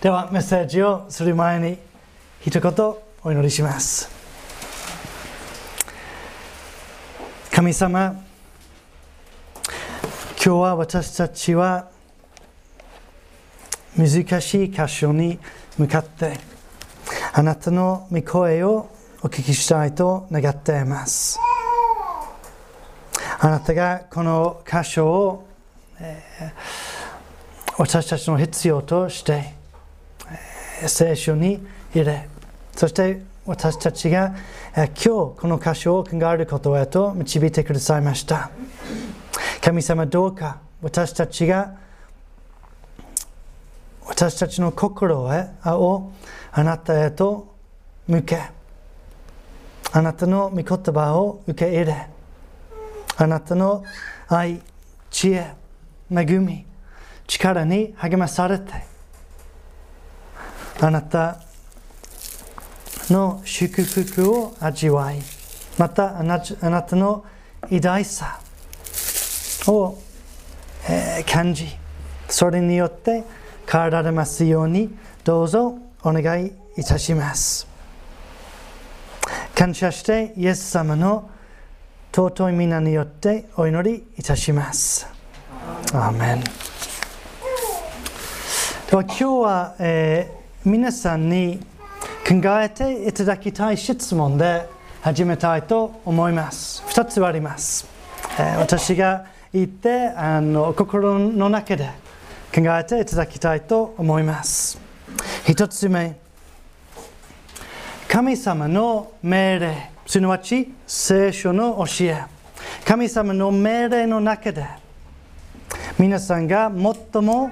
ではメッセージをする前に一言お祈りします。神様今日は私たちは難しい箇所に向かってあなたの御声をお聞きしたいと願っています。あなたがこの箇所を、えー、私たちの必要として聖書に入れ。そして私たちが今日この箇所を考えることへと導いてくださいました。神様どうか私たちが私たちの心へをあなたへと向けあなたの御言葉を受け入れあなたの愛知恵恵み力に励まされてあなたの祝福を味わいまたあなたの偉大さを、えー、感じそれによって変えられますようにどうぞお願いいたします。感謝してイエス様の尊い皆によってお祈りいたします。アーメン。では今日は、えー皆さんに考えていただきたい質問で始めたいと思います。2つあります。えー、私が言ってあの心の中で考えていただきたいと思います。1つ目、神様の命令、すなわち聖書の教え、神様の命令の中で皆さんが最も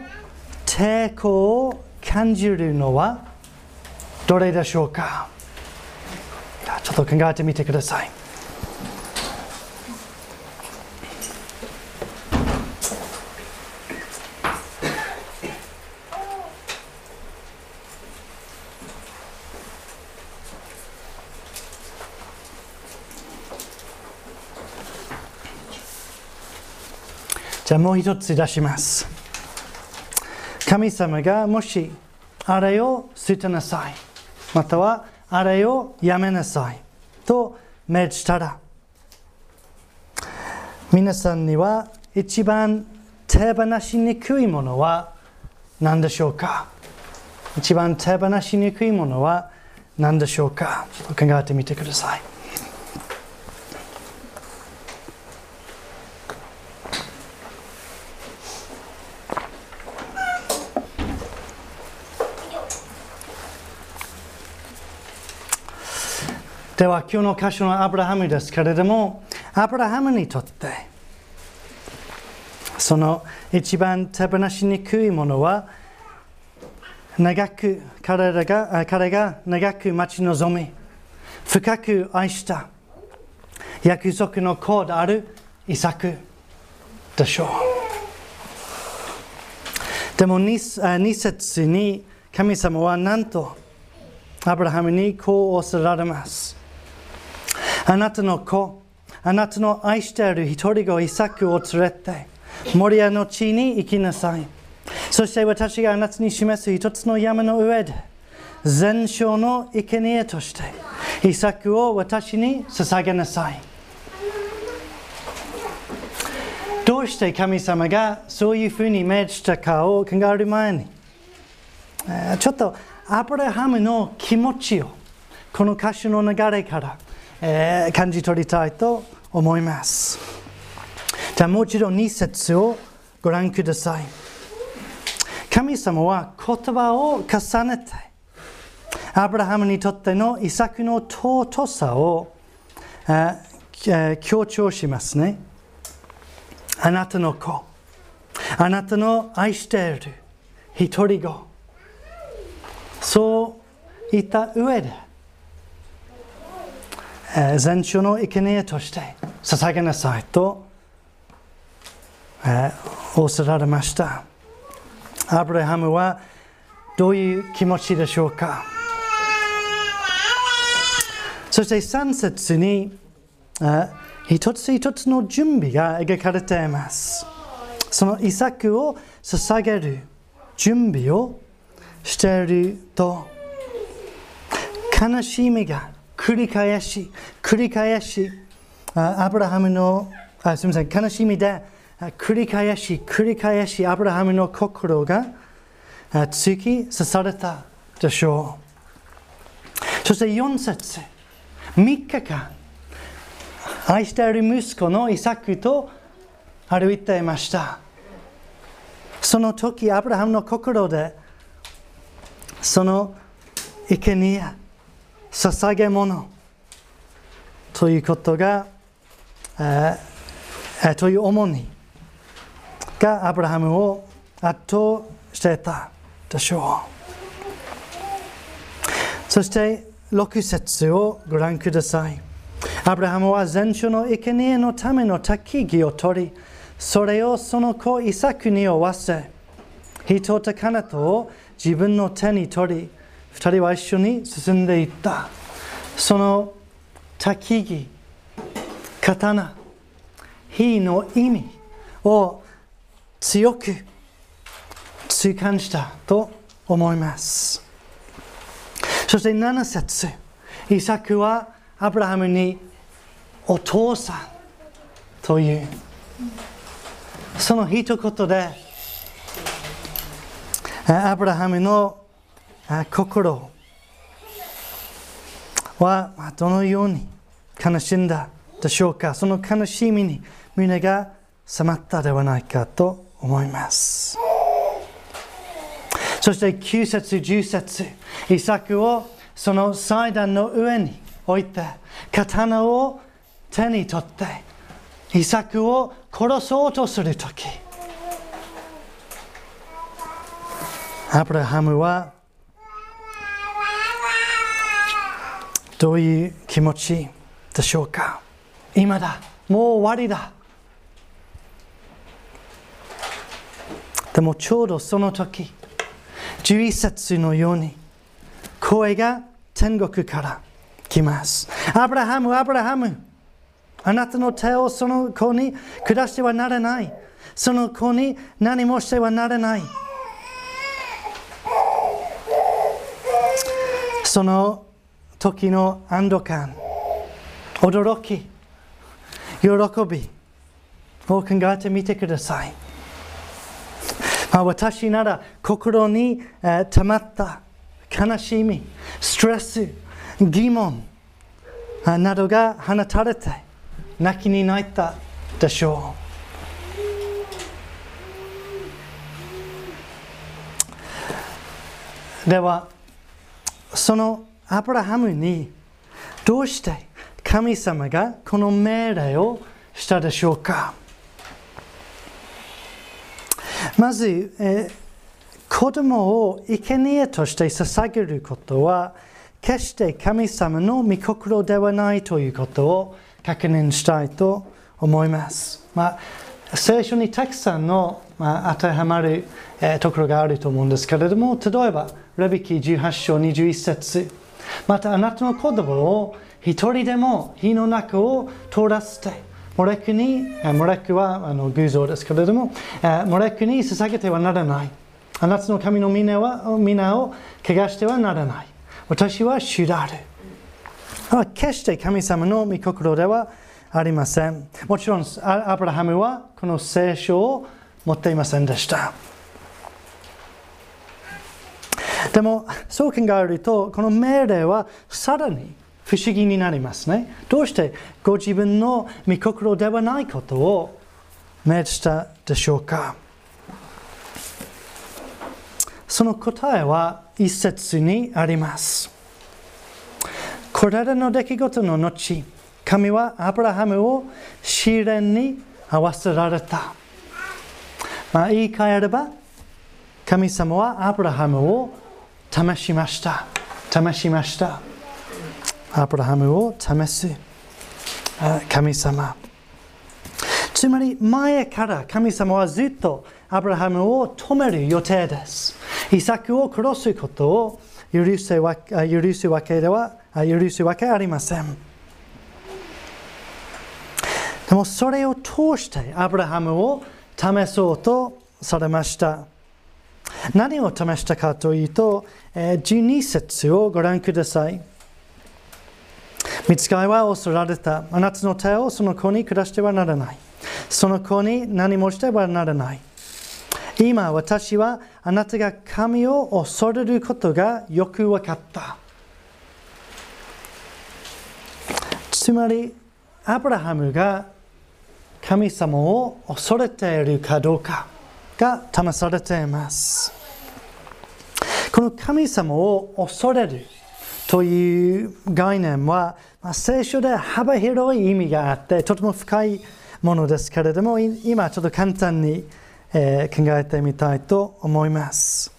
抵抗を感じるのはどれでしょうか？ちょっと考えてみてください。じゃあもう一つ出します。神様がもしあれを捨てなさい。またはあれをやめなさい。と命じたら。皆さんには一番手放しにくいものは何でしょうか？一番手放しにくいものは何でしょうか？ちょっと考えてみてください。では今日の箇所のアブラハムですけれどもアブラハムにとってその一番手放しにくいものは長く彼らが彼が長く待ち望み深く愛した約束の子であるイサクでしょう。でも2節に神様はなんとアブラハムにこうおっしゃられます。あなたの子、あなたの愛している一人子イサクを連れて、モリアの地に行きなさい。そして私があなたに示す一つの山の上で、全焼の生贄として、イサクを私に捧げなさい。どうして神様がそういうふうに命じたかを考える前に、ちょっとアブラハムの気持ちをこの歌詞の流れからえー、感じ取りたいと思います。じゃあもう一度2節をご覧ください。神様は言葉を重ねて、アブラハムにとってのイサクの尊さを、えー、強調しますね。あなたの子、あなたの愛している一人子、そう言った上で、全書の生贄として捧げなさいと、えー、仰せられました。アブラハムはどういう気持ちでしょうかそして3節に、一つ一つの準備が描かれています。その遺作を捧げる準備をしていると悲しみが繰り返し繰り返しアブラハムのあすみません悲しみで繰り返し繰り返しアブラハムの心が突き刺されたでしょう。そして4節3日間愛している息子のイサクと歩いていました。その時アブラハムの心でその生贄捧げ物。ということが、えー、という重荷がアブラハムを圧倒していたでしょう。そして6節をご覧ください。アブラハムは全書の生贄のための焚木を取りそれをその子イサクに負わせ火と魚とを自分の手に取り二人は一緒に進んでいった。その焚き木刀火の意味を強く痛感したと思います。そして7節イサクはアブラハムにお父さんという。その一言でアブラハムの心はどのように悲しんだでしょうか？その悲しみに胸が冷まったではないかと思います。そして9節10節イサクをその祭壇の上に置いて刀を手に取ってイサクを殺そうとするときアブラハムはどういう気持ちでしょうか？今だ。もう終わりだ。でもちょうどその時11節のように声が天国から来ます。アブラハムアブラハムあなたの手をその子に下してはならない。その子に何もしてはならない。その時の安堵感驚き喜びを考えてみてください、まあ、私なら心に、え、溜まった悲しみストレス疑問などが放たれて泣きに泣いたでしょうではそのアブラハムにどうして神様がこの命令をしたでしょうか？まず、えー、子供を生贄として捧げることは決して神様の御心ではないということを確認したいと思います。まあ、聖書にたくさんの、まあ、当てはまる、えー、ところがあると思うんですけれども例えばレビキ18章21節またあなたの子供を一人でも火の中を通らせてモレクにモレクはあの偶像ですけれどもモレクに捧げてはならない。あなたの神の皆は皆を怪我してはならない。私は主である。決して神様の御心ではありません。もちろんアブラハムはこの聖書を持っていませんでした。でもそう考えるとこの命令はさらに不思議になりますね。どうしてご自分の御心ではないことを命じたでしょうか。その答えは一節にあります。これらの出来事の後神はアブラハムを試練に合わせられた、まあ、言い換えれば神様はアブラハムを試しました。試しました。アブラハムを試す。神様。つまり前から神様はずっとアブラハムを止める予定です。イサクを殺すことを許すわ許すわけでは許すわけありません。でもそれを通してアブラハムを試そうとされました。何を試したかというとえ、12節をご覧ください。見つかいは恐られた。あなたの手をその子に下してはならない。その子に何もしてはならない。今私はあなたが神を恐れることがよく分かった。つまり、アブラハムが神様を恐れているかどうかが試されています。この神様を恐れるという概念は、まあ、聖書で幅広い意味があってとても深いものですけれども今ちょっと簡単に、えー、考えてみたいと思います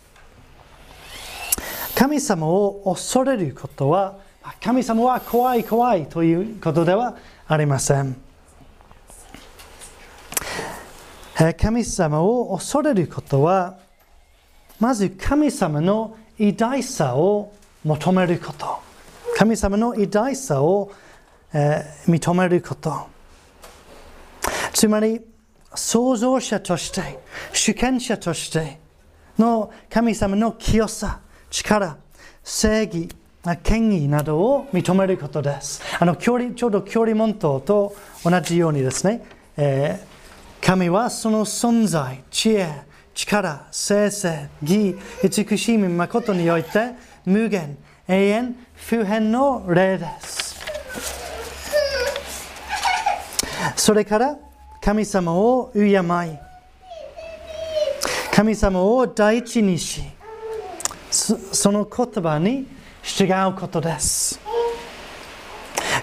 神様を恐れることは神様は怖い怖いということではありません神様を恐れることはまず神様の偉大さを求めること。神様の偉大さを、えー、認めること。つまり、創造者として、主権者としての神様の清さ、力、正義、権威などを認めることです。あの距離ちょうど距離問答と同じようにですね、えー、神はその存在、知恵、力、生成、義、美しい誠において無限、永遠、不変の霊です。それから神様を敬い、神様を第一にし、その言葉に従うことです。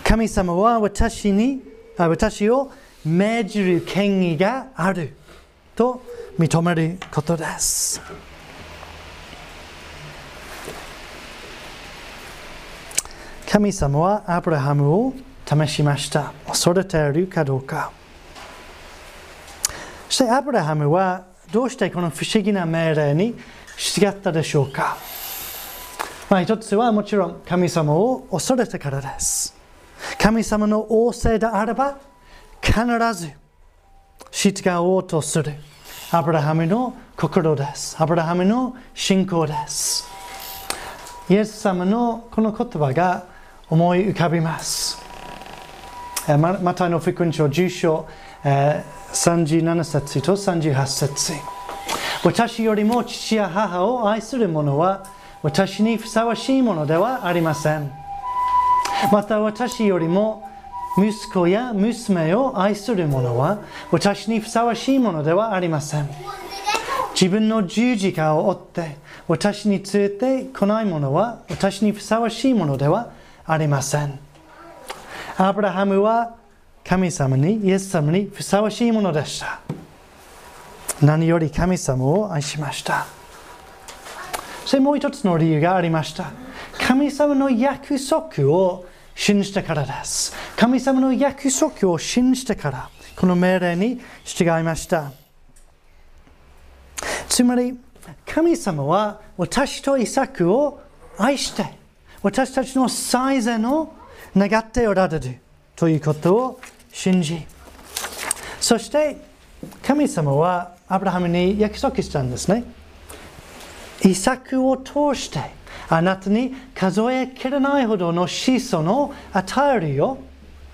神様は私に私を命じる権威があると認めることです。神様はアブラハムを試しました。恐れているかどうか。そしてアブラハムはどうしてこの不思議な命令に従ったでしょうか?まあ、一つはもちろん神様を恐れてからです。神様の仰せであれば必ず従おうとする。アブラハムの心です。アブラハムの信仰です。イエス様のこの言葉が思い浮かびます。マタイの福音書10章37節と38節私よりも父や母を愛する者は私にふさわしいものではありません。また私よりも息子や娘を愛する者は私にふさわしいものではありません。自分の十字架を追って私に連れてこない者は私にふさわしいものではありません。アブラハムは神様に、イエス様にふさわしいものでした。何より神様を愛しました。そしてもう一つの理由がありました。神様の約束を信じてからです。神様の約束を信じてから、この命令に従いました。つまり、神様は私とイサクを愛して、私たちの最善を願っておられるということを信じ、そして神様はアブラハムに約束したんですね。イサクを通してあなたに数えきれないほどの子孫を与えるよ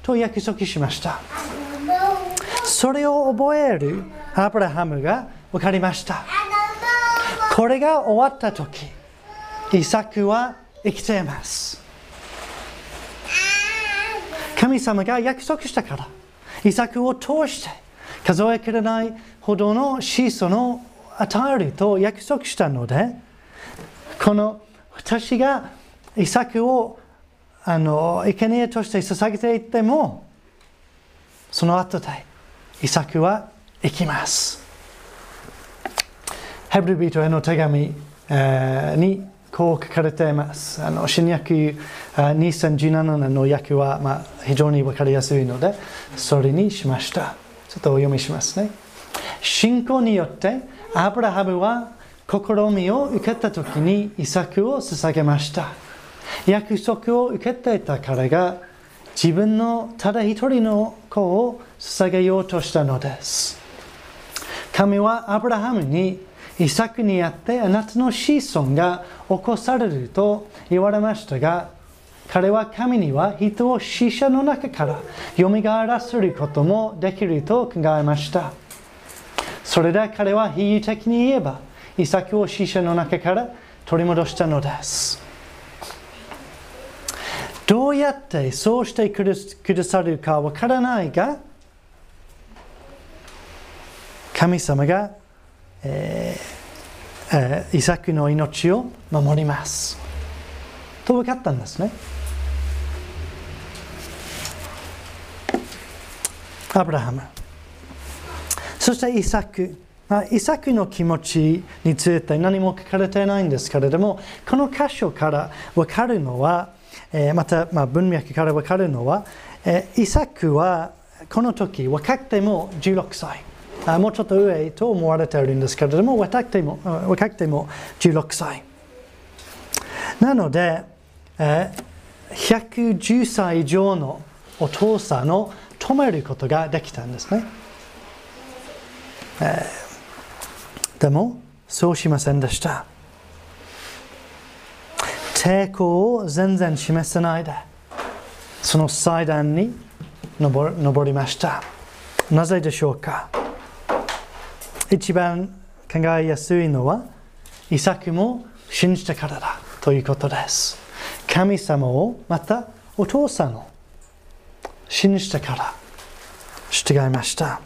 と約束しました。それを覚えるアブラハムが分かりました。これが終わった時、イサクは生きています神様が約束したからイサクを通して数えきれないほどの子孫を与えると約束したのでこの私がイサクをあの生贄として捧げていってもその後でイサクは生きますヘブルビートへの手紙、えー、にこう書かれています。あの新約2017年の訳は、まあ、非常に分かりやすいので、それにしました。ちょっとお読みしますね。信仰によってアブラハムは試みを受けた時にイサクを捧げました。約束を受けていた彼が自分のただ一人の子を捧げようとしたのです。神はアブラハムにイサクにあってあなたの子孫が起こされると言われましたが彼は神には人を死者の中から蘇らせることもできると考えましたそれで彼は比喩的に言えばイサクを死者の中から取り戻したのですどうやってそうしてくださるかわからないが神様が、えーえー、イサクの命を守りますと分かったんですねアブラハムそしてイサクイサクの気持ちについて何も書かれていないんですけれどもこの箇所から分かるのはまた、ま、文脈から分かるのはイサクはこの時若くても16歳。もうちょっと上と思われているんですけれども若くても若くても16歳。なので110歳以上のお父さんを止めることができたんですね、えー、でもそうしませんでした。抵抗を全然示さないでその祭壇に登りました。なぜでしょうか。一番考えやすいのはイサクも信じたからだということです。神様をまたお父さんを信じたから従いました。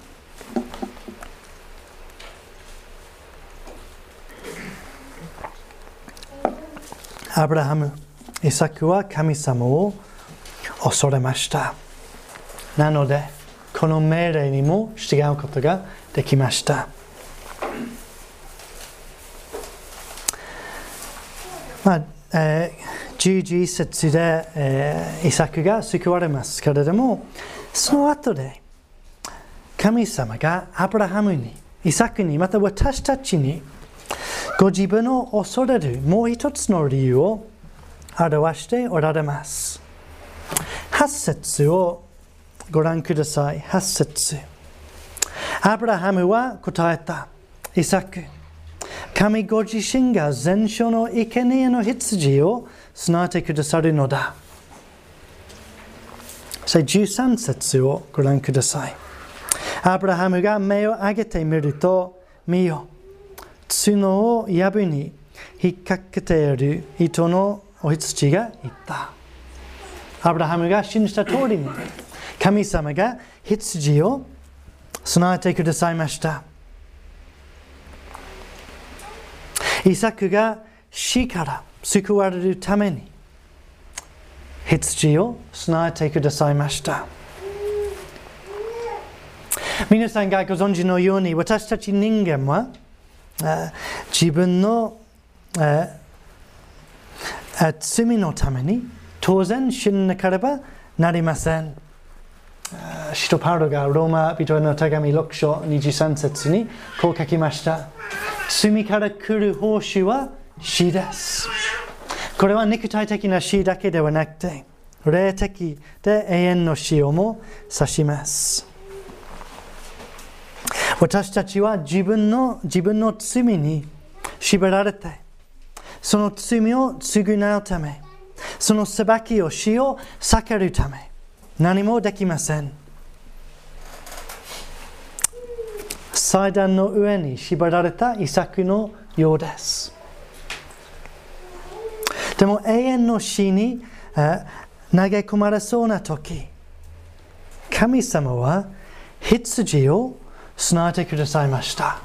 アブラハム、イサクは神様を恐れました。なので、この命令にも従うことができました。まあえー、11節で、えー、イサクが救われますけれども、その後で神様がアブラハムに、イサクに、また私たちにご自分を恐れるもう一つの理由を表しておられます。8節をご覧ください。8節アブラハムは答えた。イサク。神ご自身が全書の生贄の羊を備えてくださるのだ。13節をご覧ください。アブラハムが目を上げてみると、見よ。角を藪に引っ掛けている糸のお羊が言った。アブラハムが信じた通りに神様が羊を備えてくださいました。イサクが死から救われるために羊を備えてくださいました。皆さんがご存知のように私たち人間は自分の罪のために当然死ななければなりません。使徒パウロがローマ人への手紙6章23節にこう書きました。罪から来る報酬は死です。これは肉体的な死だけではなくて、霊的で永遠の死をも指します。私たちは自分の自分の罪に縛られて、その罪を償うため、その裁きを死を避けるため、何もできません。祭壇の上に縛られたイサクのようです。でも永遠の死に投げ込まれそうな時、神様は羊を備えてくださいました。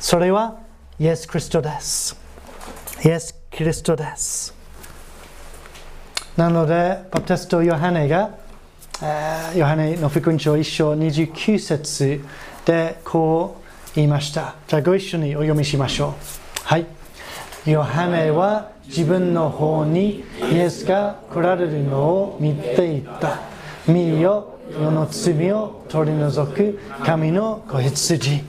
それはイエス・キリストです。イエス・キリストです。なので、バプテストヨハネが、えー、ヨハネの福音書1章29節でこう言いました。じゃあご一緒にお読みしましょう。はい。ヨハネは自分の方にイエスが来られるのを見ていた。見よ世の罪を取り除く神の子羊。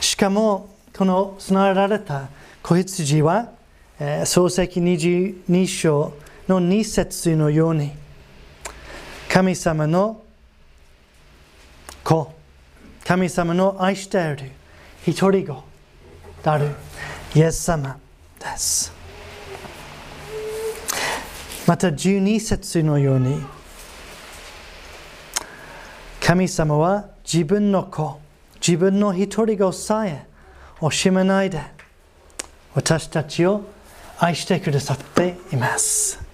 しかもこの備えられた子羊は、えー、創世記22章の2節のように神様の子神様の愛している一人子であるイエス様です。また12節のように神様は自分の子自分の一人子さえ惜しめないで私たちを愛してくださっています。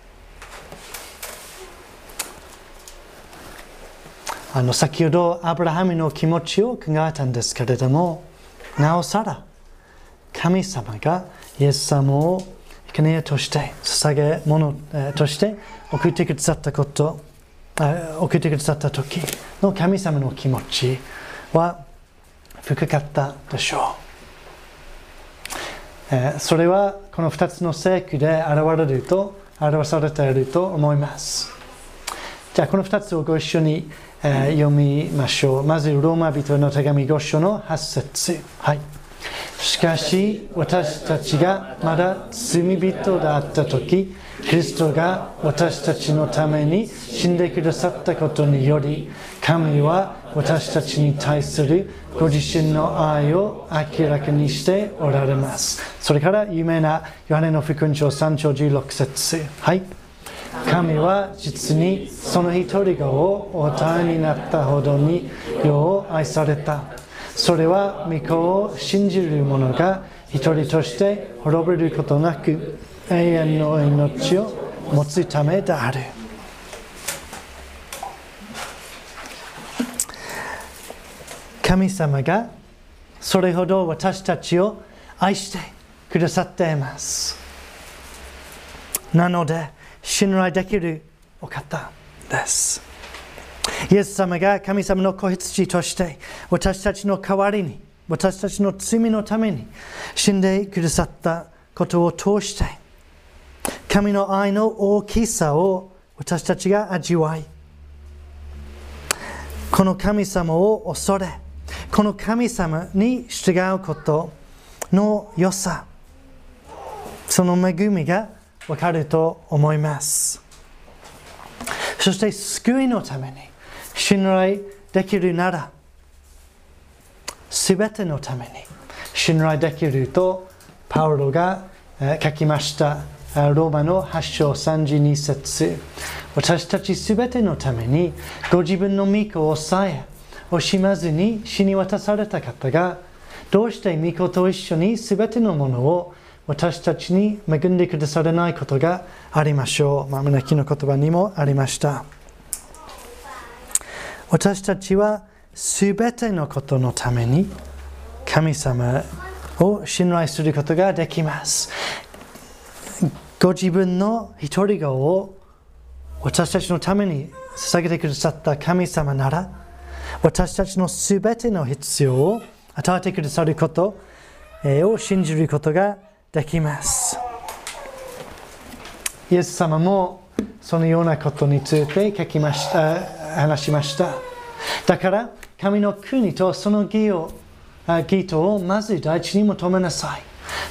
あの先ほどアブラハムの気持ちを考えたんですけれどもなおさら神様がイエス様を生贄として捧げ物として送ってくださったこと送ってくださった時の神様の気持ちは深かったでしょうそれはこの2つの聖句で現れると表されていると思いますじゃあこの2つをご一緒に読みましょうまずローマ人の手紙5章の8節はいしかし私たちがまだ罪人だった時キリストが私たちのために死んでくださったことにより神は私たちに対するご自身の愛を明らかにしておられます。それから有名なヨハネの福音書3章16節。はい。神は実にその一人がをお与えになったほどに世を愛された。それは御子を信じる者が一人として滅びることなく永遠の命を持つためである。神様がそれほど私たちを愛してくださっています。なので信頼できるお方です。イエス様が神様の子羊として私たちの代わりに私たちの罪のために死んでくださったことを通して神の愛の大きさを私たちが味わいこの神様を恐れこの神様に従うことの良さその恵みがわかると思いますそして救いのために信頼できるならすべてのために信頼できるとパウロが書きましたローマの8章32節私たちすべてのためにご自分の御子をさえ惜しまずに死に渡された方がどうして御子と一緒にすべてのものを私たちに恵んでくださらないことがありましょう。まあ、胸きの言葉にもありました。私たちはすべてのことのために神様を信頼することができます。ご自分の一人子を私たちのために捧げてくださった神様なら私たちのすべての必要を与えてくださることを信じることができます。イエス様もそのようなことについて書きました話しました。だから神の国とその義を義とをまず第一に求めなさい。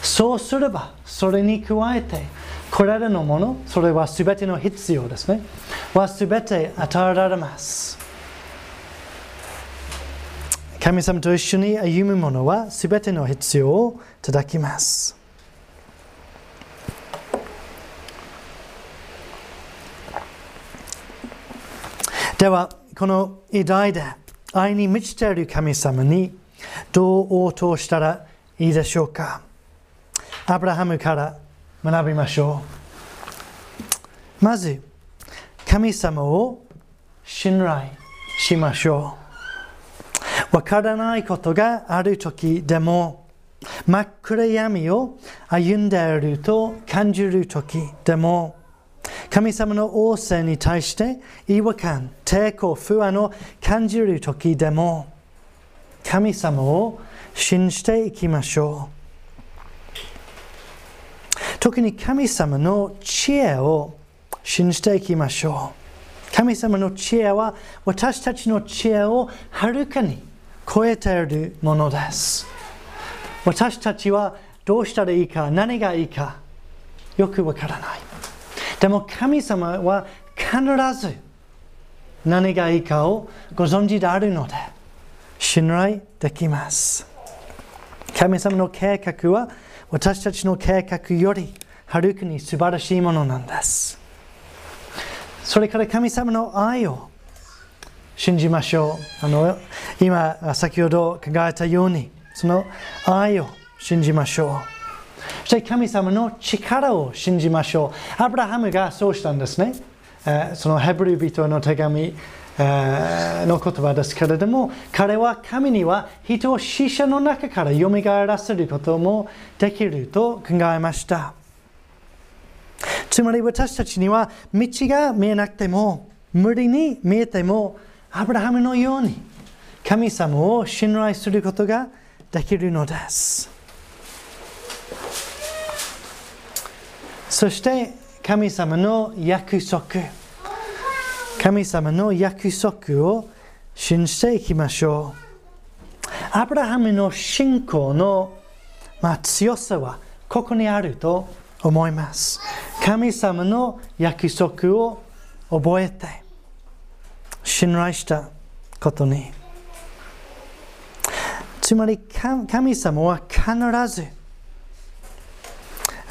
そうすればそれに加えてこれらのもの、それは全ての必要ですね。は全て与えられます。神様と一緒に歩む者は全ての必要をいただきます。では、この偉大で愛に満ちている神様にどう応答したらいいでしょうかアブラハムから学びましょう。まず、神様を信頼しましょう。わからないことがある時でも、真っ暗闇を歩んでいると感じる時でも、神様の仰せに対して違和感、抵抗、不安を感じる時でも、神様を信じていきましょう。特に神様の知恵を信じていきましょう。神様の知恵は私たちの知恵をはるかに超えているものです。私たちはどうしたらいいか、何がいいか、よくわからない。でも神様は必ず何がいいかをご存知であるので、信頼できます。神様の計画は私たちの計画よりはるかに素晴らしいものなんです。それから神様の愛を信じましょう。あの今先ほど考えたようにその愛を信じましょう。そして神様の力を信じましょう。アブラハムがそうしたんですね。そのヘブル人の手紙の言葉ですけれども、彼は神には人を死者の中から蘇らせることもできると考えました。つまり私たちには道が見えなくても、無理に見えても、アブラハムのように神様を信頼することができるのです。そして神様の約束。神様の約束を信じていきましょう。アブラハムの信仰の、まあ、強さはここにあると思います。神様の約束を覚えて信頼したことに。つまり神様は必ず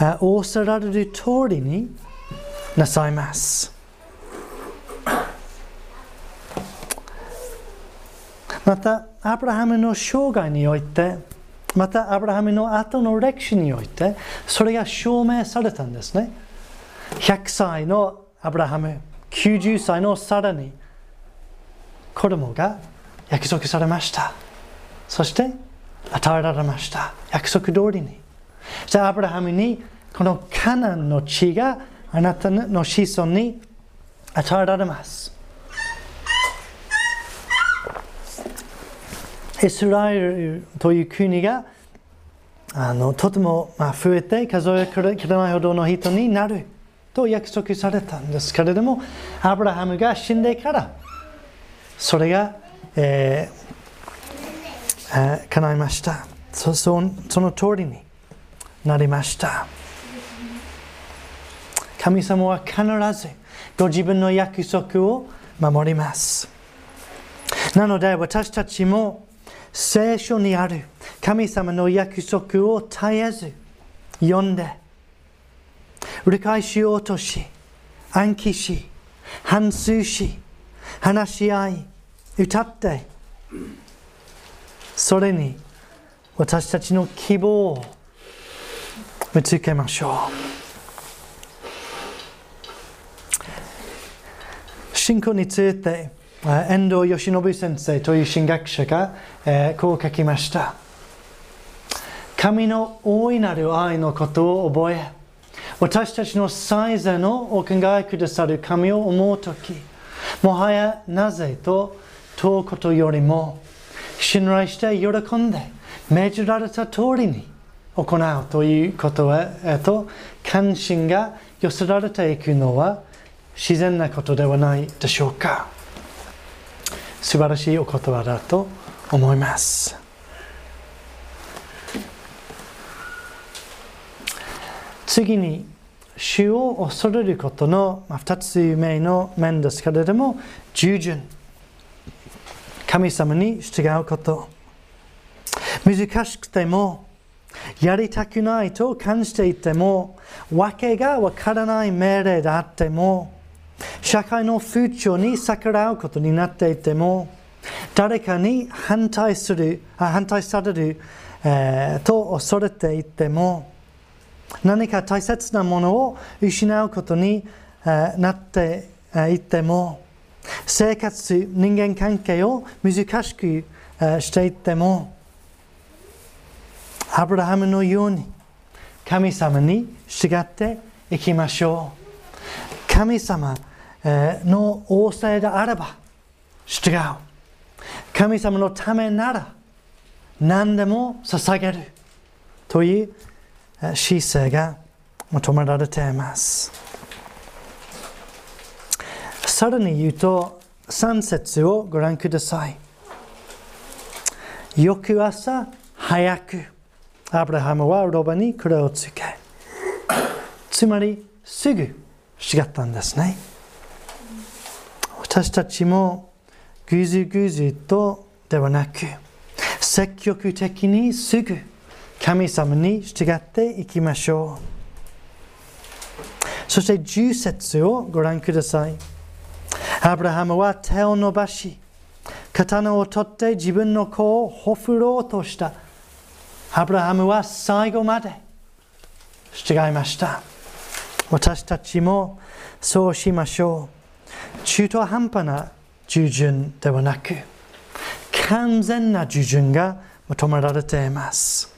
仰せられる通りになさいます。また、アブラハムの生涯において、また、アブラハムの後の歴史において、それが証明されたんですね。100歳のアブラハム、90歳のサラに、子供が約束されました。そして、与えられました。約束通りに。じゃあアブラハムにこのカナンの地があなたの子孫に与えられます。イスラエルという国があのとても増えて数えきれないほどの人になると約束されたんですけれどもアブラハムが死んでからそれが、えー、叶いましたそその通りになりました。神様は必ずご自分の約束を守ります。なので私たちも聖書にある神様の約束を絶えず読んで理解しようとし暗記し反芻し話し合い歌ってそれに私たちの希望を見つけましょう。信仰について遠藤義信先生という神学者が、えー、こう書きました神の大いなる愛のことを覚え私たちの最善のお考えくださる神を思うときもはやなぜと問うことよりも信頼して喜んで命じられた通りに行うということへと関心が寄せられていくのは自然なことではないでしょうか。素晴らしいお言葉だと思います。次に主を恐れることの2つ目の面ですけれども従順。神様に従うこと。難しくてもやりたくないと感じていても訳がわからない命令であっても社会の風潮に逆らうことになっていても誰かに反対する反対される、えー、と恐れていても何か大切なものを失うことに、えー、なっていても生活人間関係を難しく、えー、していってもアブラハムのように神様に従っていきましょう神様の仰せであれば従う神様のためなら何でも捧げるという姿勢が求められていますさらに言うと3節をご覧ください翌朝早くアブラハムはロバに黒をつけつまりすぐ違ったんですね私たちもぐずぐずとではなく積極的にすぐ神様に従っていきましょうそして10節をご覧くださいアブラハムは手を伸ばし刀を取って自分の子をほふろうとしたアブラハムは最後まで従いました私たちもそうしましょう中途半端な従順ではなく完全な従順が求められています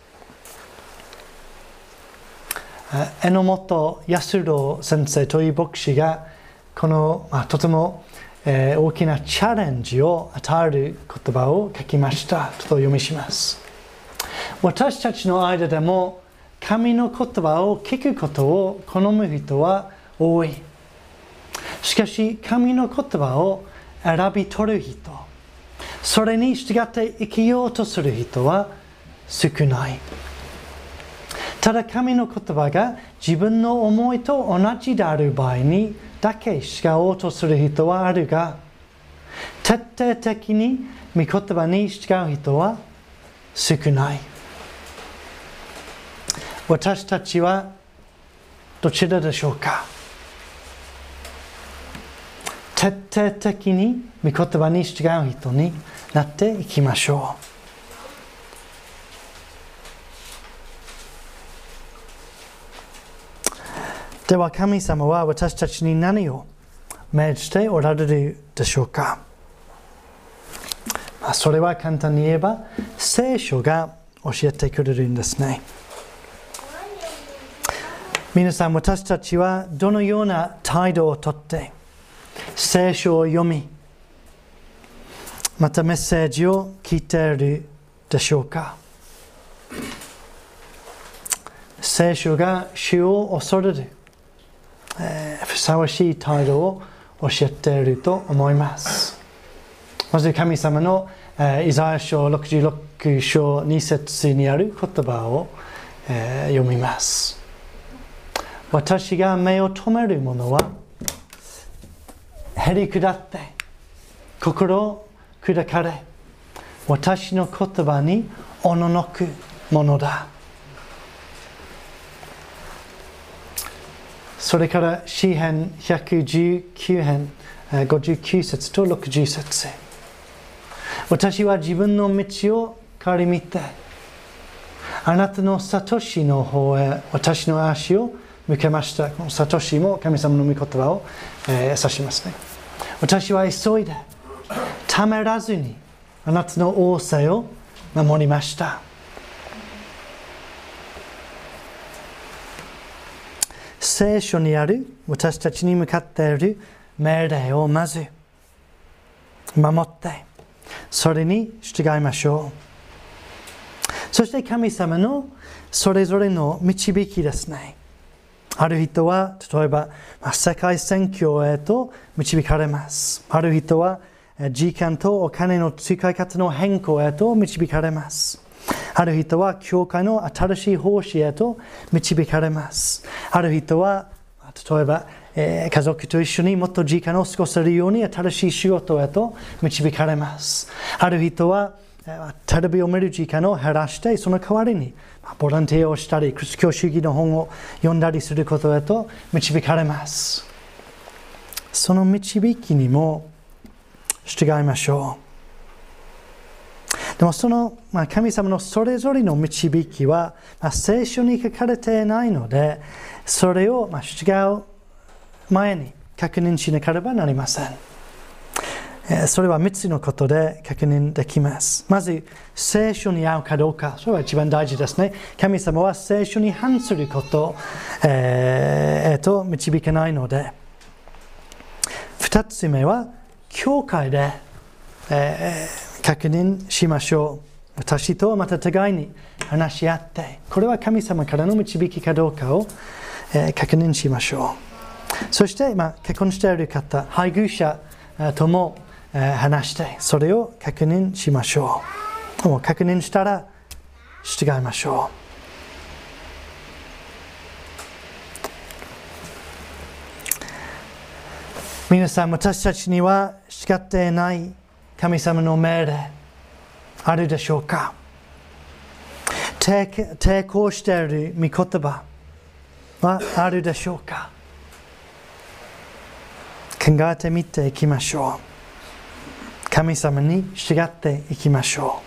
榎本康郎先生という牧師がこの、まあ、とても、えー、大きなチャレンジを与える言葉を書きましたちょっと読みします私たちの間でも神の言葉を聞くことを好む人は多い。しかし神の言葉を選び取る人それに従って生きようとする人は少ない。ただ神の言葉が自分の思いと同じである場合にだけ従おうとする人はあるが徹底的に御言葉に従う人は少ない。私たちはどちらでしょうか？徹底的に御言葉に従う人になっていきましょう。では神様は私たちに何を命じておられるでしょうか、ま、それは簡単に言えば聖書が教えてくれるんですね。皆さん私たちはどのような態度をとって聖書を読みまたメッセージを聞いているでしょうか聖書が主を恐れるえー、ふさわしい態度を教えていると思います。まず神様の、えー、イザヤ書66章2節にある言葉を、えー、読みます。私が目を留めるものは、へり下って、心を砕かれ、私の言葉におののくものだ。それから詩編119編59節と60節私は自分の道を顧みてあなたのサトシの方へ私の足を向けました。このサトシも神様の御言葉を、えー、指しますね。私は急いでためらずにあなたの仰せを守りました。聖書にある私たちに向かっている命令をまず守ってそれに従いましょう。そして神様のそれぞれの導きですね。ある人は例えば世界選挙へと導かれますある人は時間とお金の使い方の変更へと導かれますある人は教会の新しい奉仕へと導かれます。ある人は、例えば、えー、家族と一緒にもっと時間を過ごせるように新しい仕事へと導かれます。ある人は、テレビを見る時間を減らして、その代わりにボランティアをしたり、クリス教主義の本を読んだりすることへと導かれます。その導きにも従いましょう。でもその、ま、神様のそれぞれの導きは、ま、聖書に書かれていないので、それを、まあ、従う前に確認しなければなりません。それは3つのことで確認できます。まず、聖書に合うかどうか、それは一番大事ですね。神様は聖書に反することを、えー、と導けないので、2つ目は、教会で、えー確認しましょう。私とまた互いに話し合って、これは神様からの導きかどうかを、えー、確認しましょう。そして、まあ、結婚している方、配偶者とも、話して、それを確認しましょう。もう確認したら従いましょう。皆さん、私たちには叱っていない神様の命令あるでしょうか？抵抗している御言葉はあるでしょうか？考えてみていきましょう神様に従っていきましょ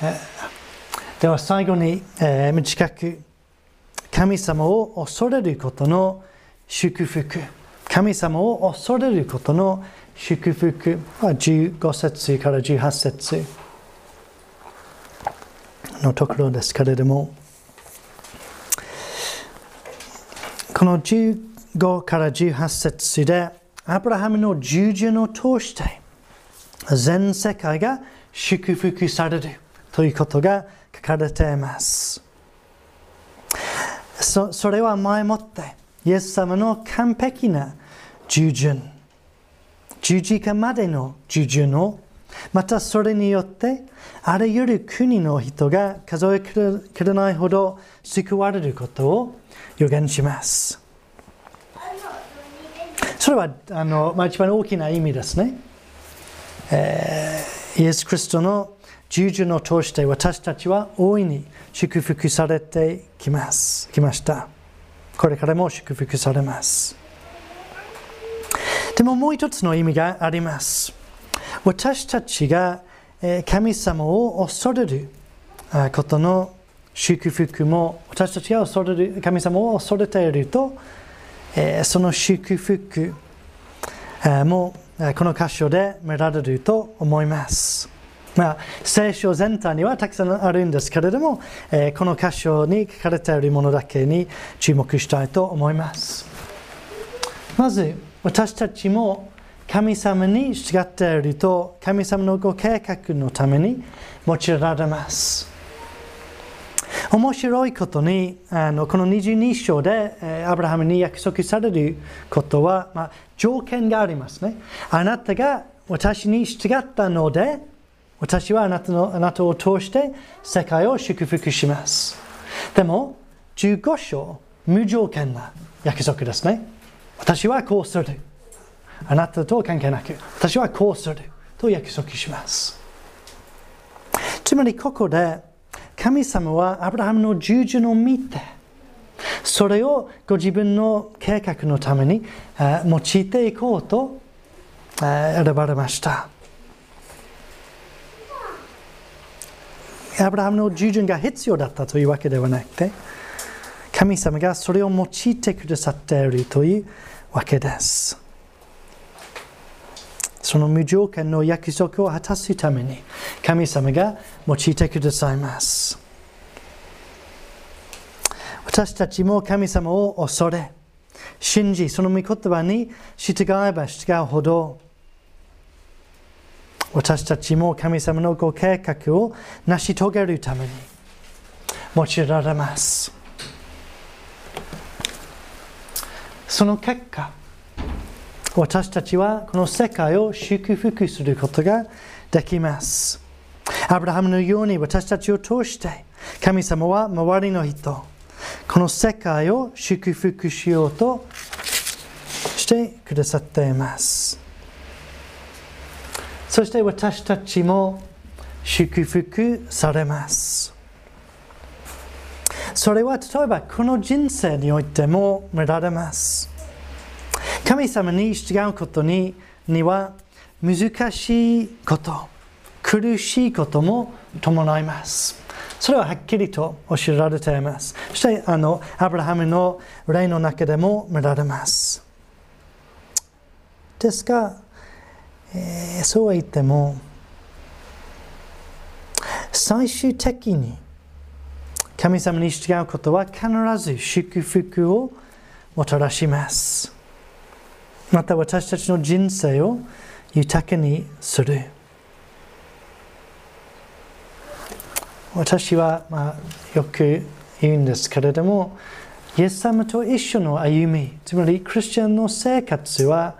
う。では最後に、えー、短く神様を恐れることの祝福。神様を恐れることの祝福。は15節から18節のところですけれども。この15 5から18節でアブラハムの十字の通して全世界が祝福されるということが書かれていますそそれは前もってイエス様の完璧な従順十字架までの従順をまたそれによってあらゆる国の人が数えきれないほど救われることを予言します。それはあの、まあ、一番大きな意味ですね。えー、イエス・クリストの十字の通して私たちは大いに祝福されてきますきました。これからも祝福されます。でももう一つの意味があります。私たちが神様を恐れることの祝福も私たちが恐れる神様を恐れているとえその祝福えもこの箇所で見られると思います。まあ、聖書全体にはたくさんあるんですけれどもえ、この箇所に書かれているものだけに注目したいと思います。まず、私たちも神様に従っていると神様のご計画のために用いられます。面白いことにあのこの22章で、えアブラハムに約束されることは、まあ、条件がありますね。あなたが私に従ったので私はあなたのあなたを通して世界を祝福します。でも15章無条件な約束ですね。私はこうする。あなたと関係なく、私はこうすると約束します。つまりここで、神様はアブラハムの十字を見て、それをご自分の計画のために用いていこうと選ばれました。アブラハムの従順が必要だったというわけではなくて、神様がそれを用いてくださっているというわけです。その無条件の約束を果たすために神様が用いてくださいます。私たちも神様を恐れ、信じ、その御言葉に従えば従うほど、私たちも神様のご計画を成し遂げるために用いられます。その結果、私たちはこの世界を祝福することができます。アブラハムのように私たちを通して神様は周りの人、この世界を祝福しようとしてくださっています。そして私たちも祝福されます。それは例えばこの人生においても見られます。神様に従うことにには難しいこと、苦しいことも伴います。それははっきりと教えられています。そしてあのアブラハムの例の中でも見られます。ですが、えー、そうは言っても最終的に神様に従うことは必ず祝福をもたらします。また私たちの人生を豊かにする。私は、まあ、よく言うんですけれども、イエス様と一緒の歩み、つまりクリスチャンの生活は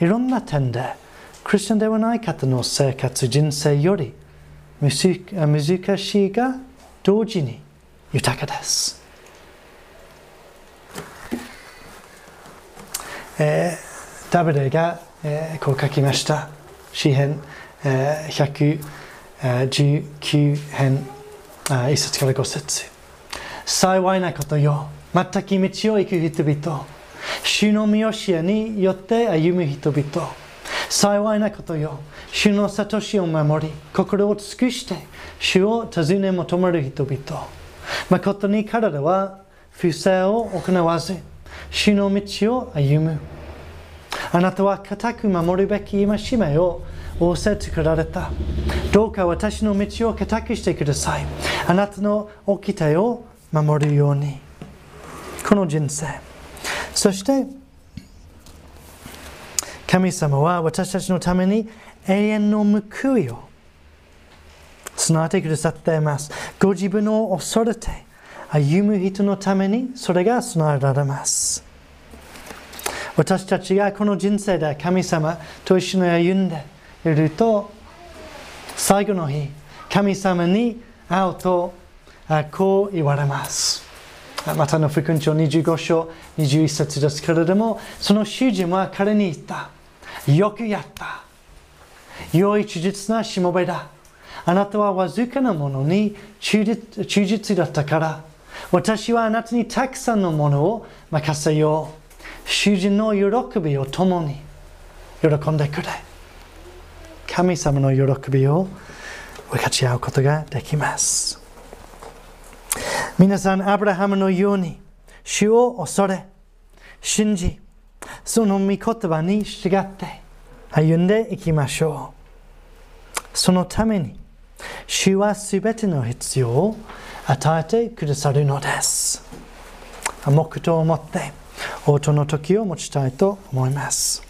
いろんな点で、クリスチャンではない方の生活、人生より難しいが同時に豊かです。えーダビデがえー、こう書きました。詩編、えー、119編1節から5節。幸いなことよ。全く道を行く人々。主の見教えによって歩む人々。幸いなことよ。主の悟しを守り心を尽くして主を尋ね求める人々。誠に彼らは不正を行わず主の道を歩む。あなたは固く守るべき戒めを仰せ作られた。どうか私の道を固くしてください。あなたの掟を守るように。この人生。そして神様は私たちのために永遠の報いを備えてくださっています。ご自分を恐れて歩む人のためにそれが備えられます。私たちがこの人生で神様と一緒に歩んでいると最後の日神様に会うとこう言われます。またの福音書25章21節ですけれどもその主人は彼に言った。よくやった。良い忠実なしもべだ。あなたはわずかなものに忠実だったから。私はあなたにたくさんのものを任せよう。主人の喜びを共に喜んでくれ。神様の喜びを分かち合うことができます。皆さんアブラハムのように主を恐れ信じその御言葉に従って歩んでいきましょう。そのために主はすべての必要を与えてくださるのです。黙祷を持って応答の時を持ちたいと思います。